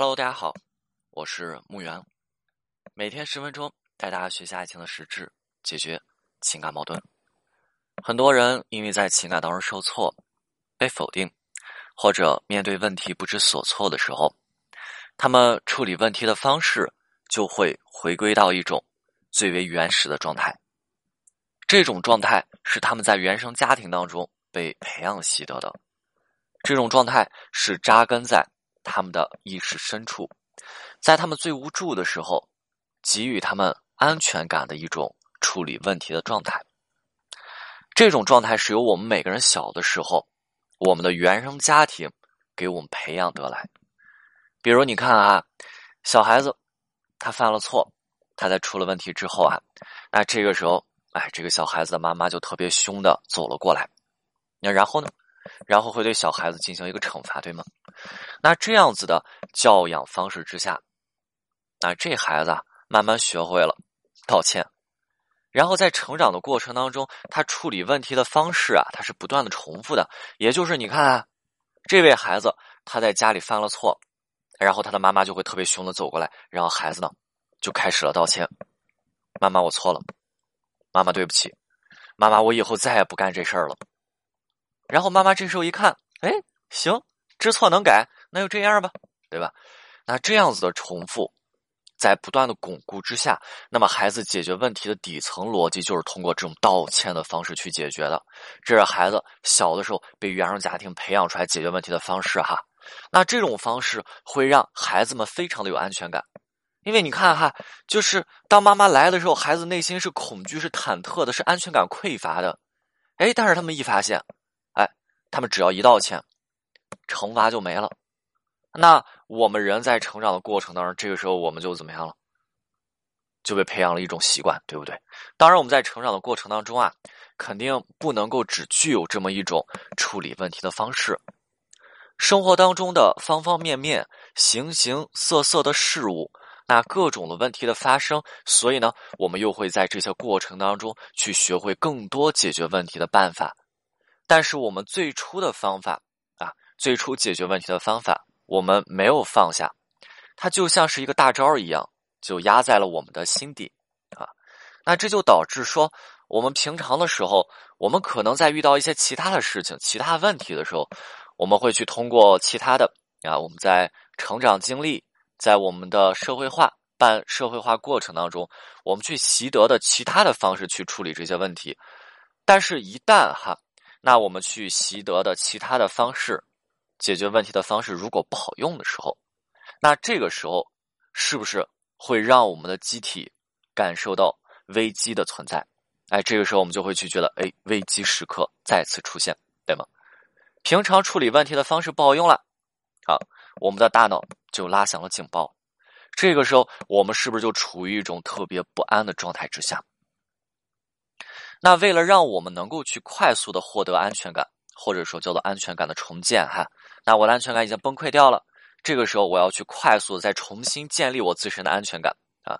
Hello，大家好，我是木源，每天十分钟带大家学习爱情的实质，解决情感矛盾。很多人因为在情感当中受挫、被否定，或者面对问题不知所措的时候，他们处理问题的方式就会回归到一种最为原始的状态。这种状态是他们在原生家庭当中被培养习得的，这种状态是扎根在。他们的意识深处，在他们最无助的时候，给予他们安全感的一种处理问题的状态。这种状态是由我们每个人小的时候，我们的原生家庭给我们培养得来。比如，你看啊，小孩子他犯了错，他在出了问题之后啊，那这个时候，哎，这个小孩子的妈妈就特别凶的走了过来。那然后呢？然后会对小孩子进行一个惩罚，对吗？那这样子的教养方式之下，那这孩子啊慢慢学会了道歉，然后在成长的过程当中，他处理问题的方式啊，他是不断的重复的。也就是你看，啊这位孩子他在家里犯了错，然后他的妈妈就会特别凶的走过来，然后孩子呢就开始了道歉：“妈妈，我错了，妈妈对不起，妈妈，我以后再也不干这事儿了。”然后妈妈这时候一看，哎，行，知错能改，那就这样吧，对吧？那这样子的重复，在不断的巩固之下，那么孩子解决问题的底层逻辑就是通过这种道歉的方式去解决的。这是孩子小的时候被原生家庭培养出来解决问题的方式哈。那这种方式会让孩子们非常的有安全感，因为你看哈，就是当妈妈来的时候，孩子内心是恐惧、是忐忑的，是安全感匮乏的。哎，但是他们一发现。他们只要一道歉，惩罚就没了。那我们人在成长的过程当中，这个时候我们就怎么样了？就被培养了一种习惯，对不对？当然，我们在成长的过程当中啊，肯定不能够只具有这么一种处理问题的方式。生活当中的方方面面、形形色色的事物，那各种的问题的发生，所以呢，我们又会在这些过程当中去学会更多解决问题的办法。但是我们最初的方法啊，最初解决问题的方法，我们没有放下，它就像是一个大招一样，就压在了我们的心底啊。那这就导致说，我们平常的时候，我们可能在遇到一些其他的事情、其他问题的时候，我们会去通过其他的啊，我们在成长经历，在我们的社会化、办社会化过程当中，我们去习得的其他的方式去处理这些问题。但是，一旦哈。那我们去习得的其他的方式，解决问题的方式，如果不好用的时候，那这个时候是不是会让我们的机体感受到危机的存在？哎，这个时候我们就会去觉得，哎，危机时刻再次出现，对吗？平常处理问题的方式不好用了，好，我们的大脑就拉响了警报。这个时候，我们是不是就处于一种特别不安的状态之下？那为了让我们能够去快速的获得安全感，或者说叫做安全感的重建，哈，那我的安全感已经崩溃掉了，这个时候我要去快速的再重新建立我自身的安全感啊，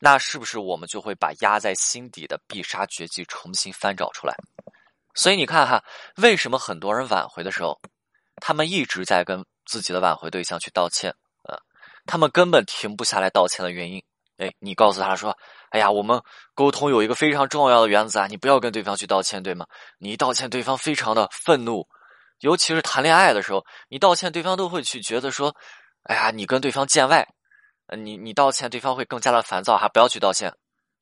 那是不是我们就会把压在心底的必杀绝技重新翻找出来？所以你看哈，为什么很多人挽回的时候，他们一直在跟自己的挽回对象去道歉啊，他们根本停不下来道歉的原因。哎，你告诉他说：“哎呀，我们沟通有一个非常重要的原则啊，你不要跟对方去道歉，对吗？你一道歉，对方非常的愤怒，尤其是谈恋爱的时候，你道歉，对方都会去觉得说：‘哎呀，你跟对方见外。’你你道歉，对方会更加的烦躁，还不要去道歉。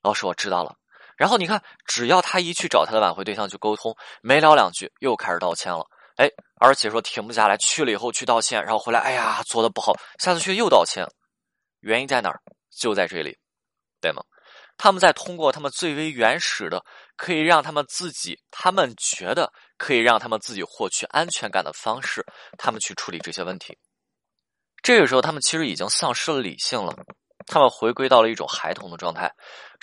老师，我知道了。然后你看，只要他一去找他的挽回对象去沟通，没聊两句又开始道歉了。哎，而且说停不下来，去了以后去道歉，然后回来，哎呀，做的不好，下次去又道歉，原因在哪儿？”就在这里，对吗？他们在通过他们最为原始的，可以让他们自己，他们觉得可以让他们自己获取安全感的方式，他们去处理这些问题。这个时候，他们其实已经丧失了理性了，他们回归到了一种孩童的状态。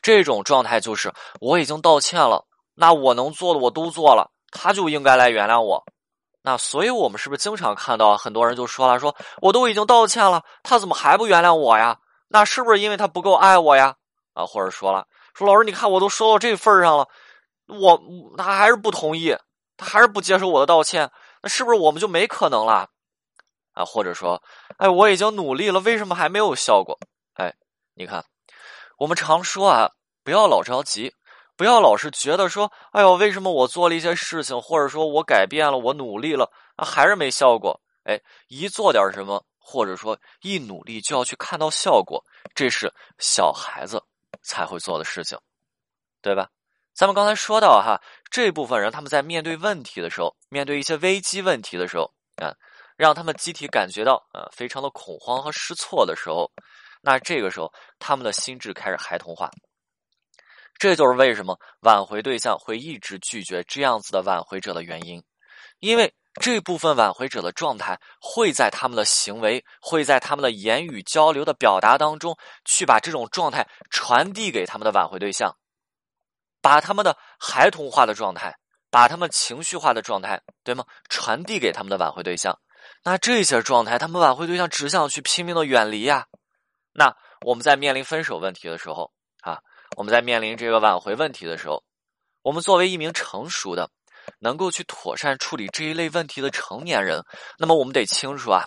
这种状态就是我已经道歉了，那我能做的我都做了，他就应该来原谅我。那所以，我们是不是经常看到很多人就说了，说我都已经道歉了，他怎么还不原谅我呀？那是不是因为他不够爱我呀？啊，或者说了，说老师，你看我都说到这份上了，我他还是不同意，他还是不接受我的道歉，那是不是我们就没可能了？啊，或者说，哎，我已经努力了，为什么还没有效果？哎，你看，我们常说啊，不要老着急，不要老是觉得说，哎呦，为什么我做了一些事情，或者说我改变了，我努力了啊，还是没效果？哎，一做点什么，或者说一努力就要去看到效果，这是小孩子才会做的事情，对吧？咱们刚才说到哈，这部分人他们在面对问题的时候，面对一些危机问题的时候啊。让他们机体感觉到呃非常的恐慌和失措的时候，那这个时候他们的心智开始孩童化。这就是为什么挽回对象会一直拒绝这样子的挽回者的原因，因为这部分挽回者的状态会在他们的行为，会在他们的言语交流的表达当中，去把这种状态传递给他们的挽回对象，把他们的孩童化的状态，把他们情绪化的状态，对吗？传递给他们的挽回对象。那这些状态，他们挽回对象只想去拼命的远离呀。那我们在面临分手问题的时候啊，我们在面临这个挽回问题的时候，我们作为一名成熟的、能够去妥善处理这一类问题的成年人，那么我们得清楚啊，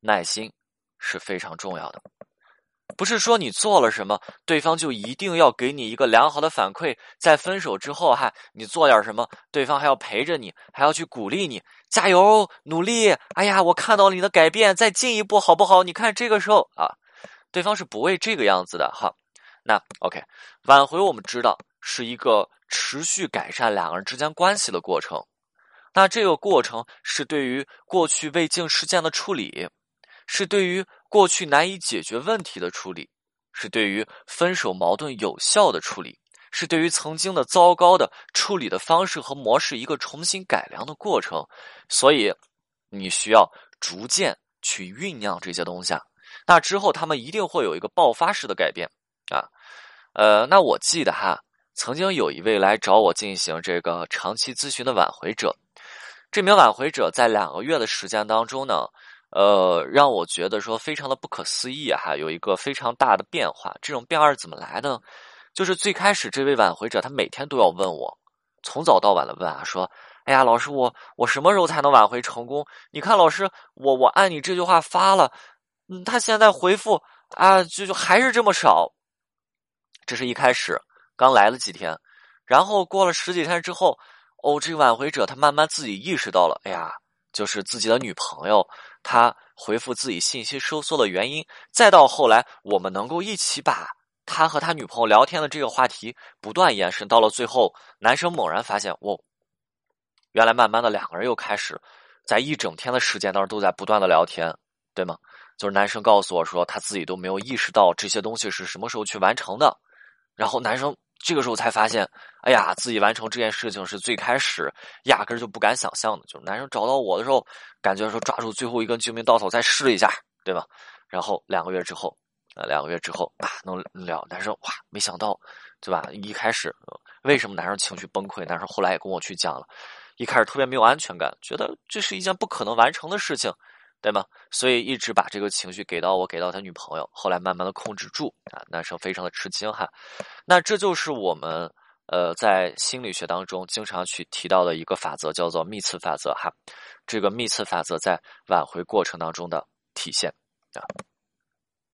耐心是非常重要的。不是说你做了什么，对方就一定要给你一个良好的反馈。在分手之后，哈，你做点什么，对方还要陪着你，还要去鼓励你，加油，努力。哎呀，我看到了你的改变，再进一步，好不好？你看这个时候啊，对方是不会这个样子的，哈。那 OK，挽回我们知道是一个持续改善两个人之间关系的过程。那这个过程是对于过去未尽事件的处理。是对于过去难以解决问题的处理，是对于分手矛盾有效的处理，是对于曾经的糟糕的处理的方式和模式一个重新改良的过程。所以，你需要逐渐去酝酿这些东西。啊。那之后，他们一定会有一个爆发式的改变啊。呃，那我记得哈，曾经有一位来找我进行这个长期咨询的挽回者，这名挽回者在两个月的时间当中呢。呃，让我觉得说非常的不可思议哈，有一个非常大的变化。这种变化是怎么来的？就是最开始这位挽回者，他每天都要问我，从早到晚的问啊，说：“哎呀，老师，我我什么时候才能挽回成功？你看，老师，我我按你这句话发了，嗯，他现在回复啊，就就还是这么少。”这是一开始刚来了几天，然后过了十几天之后，哦，这个挽回者他慢慢自己意识到了，哎呀，就是自己的女朋友。他回复自己信息收缩的原因，再到后来，我们能够一起把他和他女朋友聊天的这个话题不断延伸，到了最后，男生猛然发现，哦，原来慢慢的两个人又开始在一整天的时间当中都在不断的聊天，对吗？就是男生告诉我说，他自己都没有意识到这些东西是什么时候去完成的，然后男生。这个时候才发现，哎呀，自己完成这件事情是最开始压根就不敢想象的。就是男生找到我的时候，感觉说抓住最后一根救命稻草再试一下，对吧？然后两个月之后，呃，两个月之后啊，能聊。男生哇，没想到，对吧？一开始为什么男生情绪崩溃？男生后来也跟我去讲了，一开始特别没有安全感，觉得这是一件不可能完成的事情。对吗？所以一直把这个情绪给到我，给到他女朋友，后来慢慢的控制住啊。男生非常的吃惊哈。那这就是我们呃在心理学当中经常去提到的一个法则，叫做密次法则哈。这个密次法则在挽回过程当中的体现啊。